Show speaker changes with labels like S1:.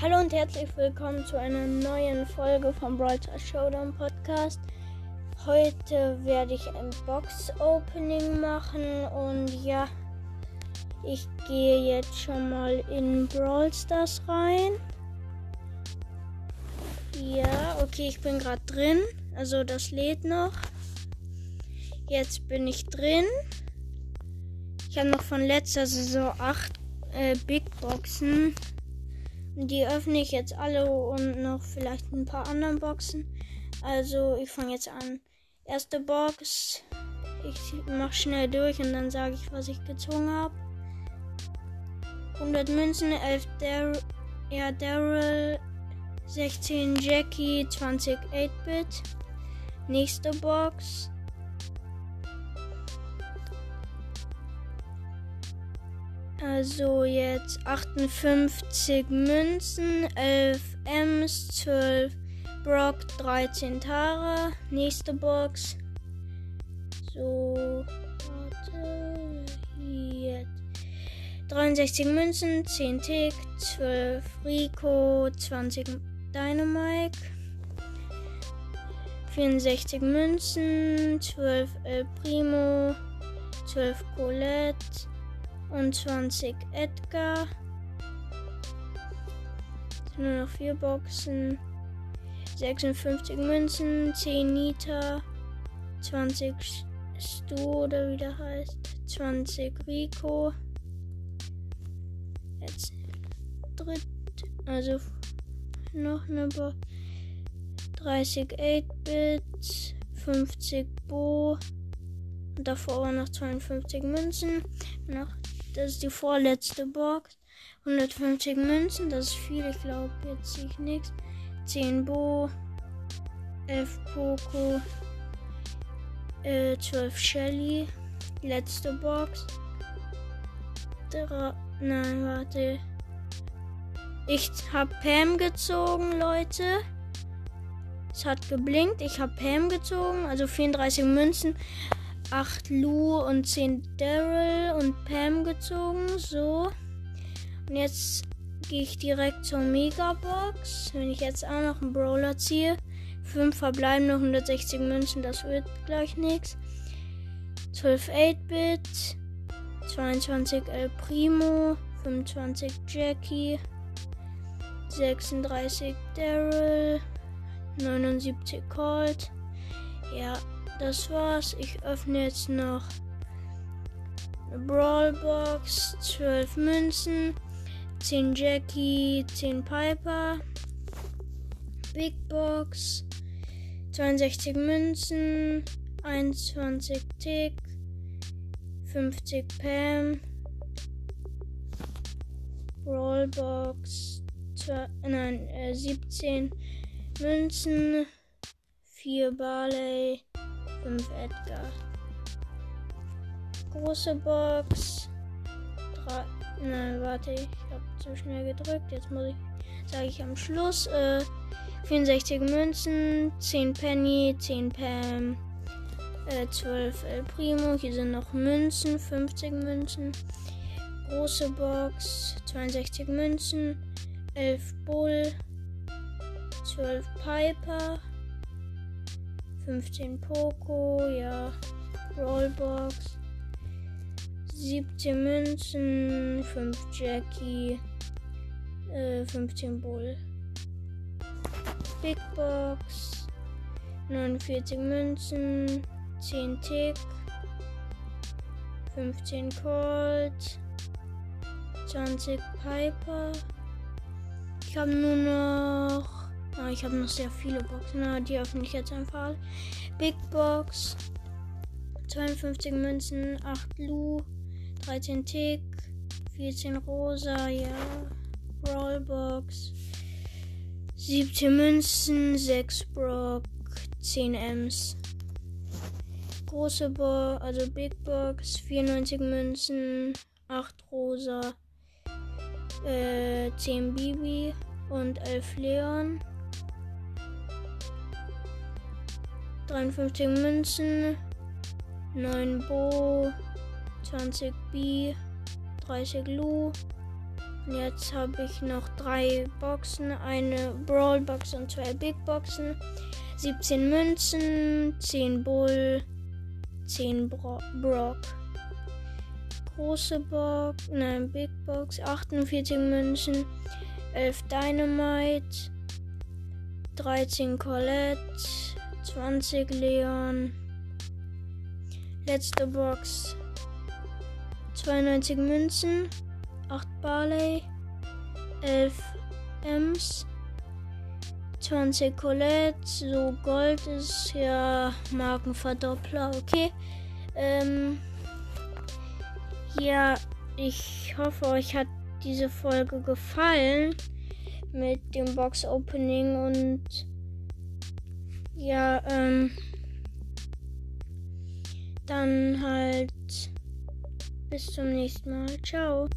S1: Hallo und herzlich willkommen zu einer neuen Folge vom Brawl Showdown Podcast. Heute werde ich ein Box-Opening machen und ja, ich gehe jetzt schon mal in Brawl Stars rein. Ja, okay, ich bin gerade drin. Also das lädt noch. Jetzt bin ich drin. Ich habe noch von letzter Saison acht äh, Big Boxen. Die öffne ich jetzt alle und noch vielleicht ein paar anderen Boxen. Also ich fange jetzt an. Erste Box. Ich mache schnell durch und dann sage ich, was ich gezogen habe. 100 Münzen, 11 Dar ja, Daryl, 16 Jackie, 20 8-Bit. Nächste Box. Also jetzt 58 Münzen, 11 Ms, 12 Brock, 13 Tara. Nächste Box. So, warte. Jetzt. 63 Münzen, 10 Tick, 12 Rico, 20 Dynamite. 64 Münzen, 12 El Primo, 12 Colette und 20 Edgar. Nur noch vier Boxen. 56 Münzen, 10 Nita, 20 Stu oder wie der heißt, 20 Rico. Jetzt dritt, also noch eine Box. 30 8-Bits, 50 Bo. Und davor waren noch 52 Münzen. Noch das ist die vorletzte Box. 150 Münzen, das ist viel. Ich glaube, jetzt sehe ich nichts. 10 Bo, 11 Poco, äh, 12 Shelly. Letzte Box. Drei, nein, warte. Ich habe Pam gezogen, Leute. Es hat geblinkt. Ich habe Pam gezogen. Also 34 Münzen. 8 Lou und 10 Daryl und Pam gezogen. So. Und jetzt gehe ich direkt zur Megabox. Wenn ich jetzt auch noch einen Brawler ziehe. 5 verbleiben noch 160 Münzen, das wird gleich nichts. 12 8-Bit, 22 El Primo, 25 Jackie, 36 Daryl, 79 Colt. Ja, das war's. Ich öffne jetzt noch eine Brawlbox, 12 Münzen, 10 Jackie, 10 Piper, Big Box, 62 Münzen, 21 Tick, 50 Pam, Brawlbox, nein, äh, 17 Münzen, 4 Barley, 5 Edgar. Große Box. 3. Nein, warte, ich habe zu schnell gedrückt. Jetzt muss ich, sage ich am Schluss. Äh, 64 Münzen, 10 Penny, 10 Pam, äh, 12 El Primo. Hier sind noch Münzen, 50 Münzen. Große Box, 62 Münzen, 11 Bull, 12 Piper, 15 Poco, ja. Rollbox. 17 Münzen, 5 Jackie, äh, 15 Bull. Big Box. 49 Münzen, 10 Tick, 15 Colt, 20 Piper. Ich habe nur noch Ah, ich habe noch sehr viele Boxen. Na, die öffne ich jetzt einfach. Big Box. 52 Münzen, 8 Lu, 13 Tick, 14 Rosa, ja. Rollbox. 17 Münzen, 6 Brock, 10 Ms. Große Box, also Big Box, 94 Münzen, 8 Rosa, äh, 10 Bibi und 11 Leon. 53 Münzen, 9 Bo, 20 B, 30 Lu, Jetzt habe ich noch drei Boxen, eine Brawl Box und zwei Big Boxen. 17 Münzen, 10 Bull, 10 Bro Brock. Große Box, nein, Big Box, 48 Münzen, 11 Dynamite, 13 Colette, 20 Leon. Letzte Box, 92 Münzen, 8 Barley, 11 Ems, 20 Colette, so Gold ist ja Markenverdoppler, okay. Ähm, ja, ich hoffe, euch hat diese Folge gefallen mit dem Box Opening und ja, ähm, dann halt bis zum nächsten Mal. Ciao.